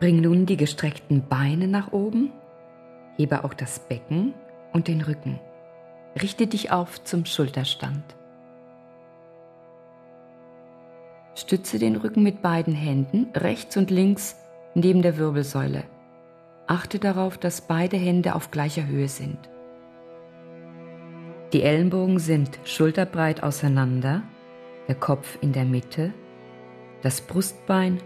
Bring nun die gestreckten Beine nach oben, hebe auch das Becken und den Rücken. Richte dich auf zum Schulterstand. Stütze den Rücken mit beiden Händen rechts und links neben der Wirbelsäule. Achte darauf, dass beide Hände auf gleicher Höhe sind. Die Ellenbogen sind schulterbreit auseinander, der Kopf in der Mitte, das Brustbein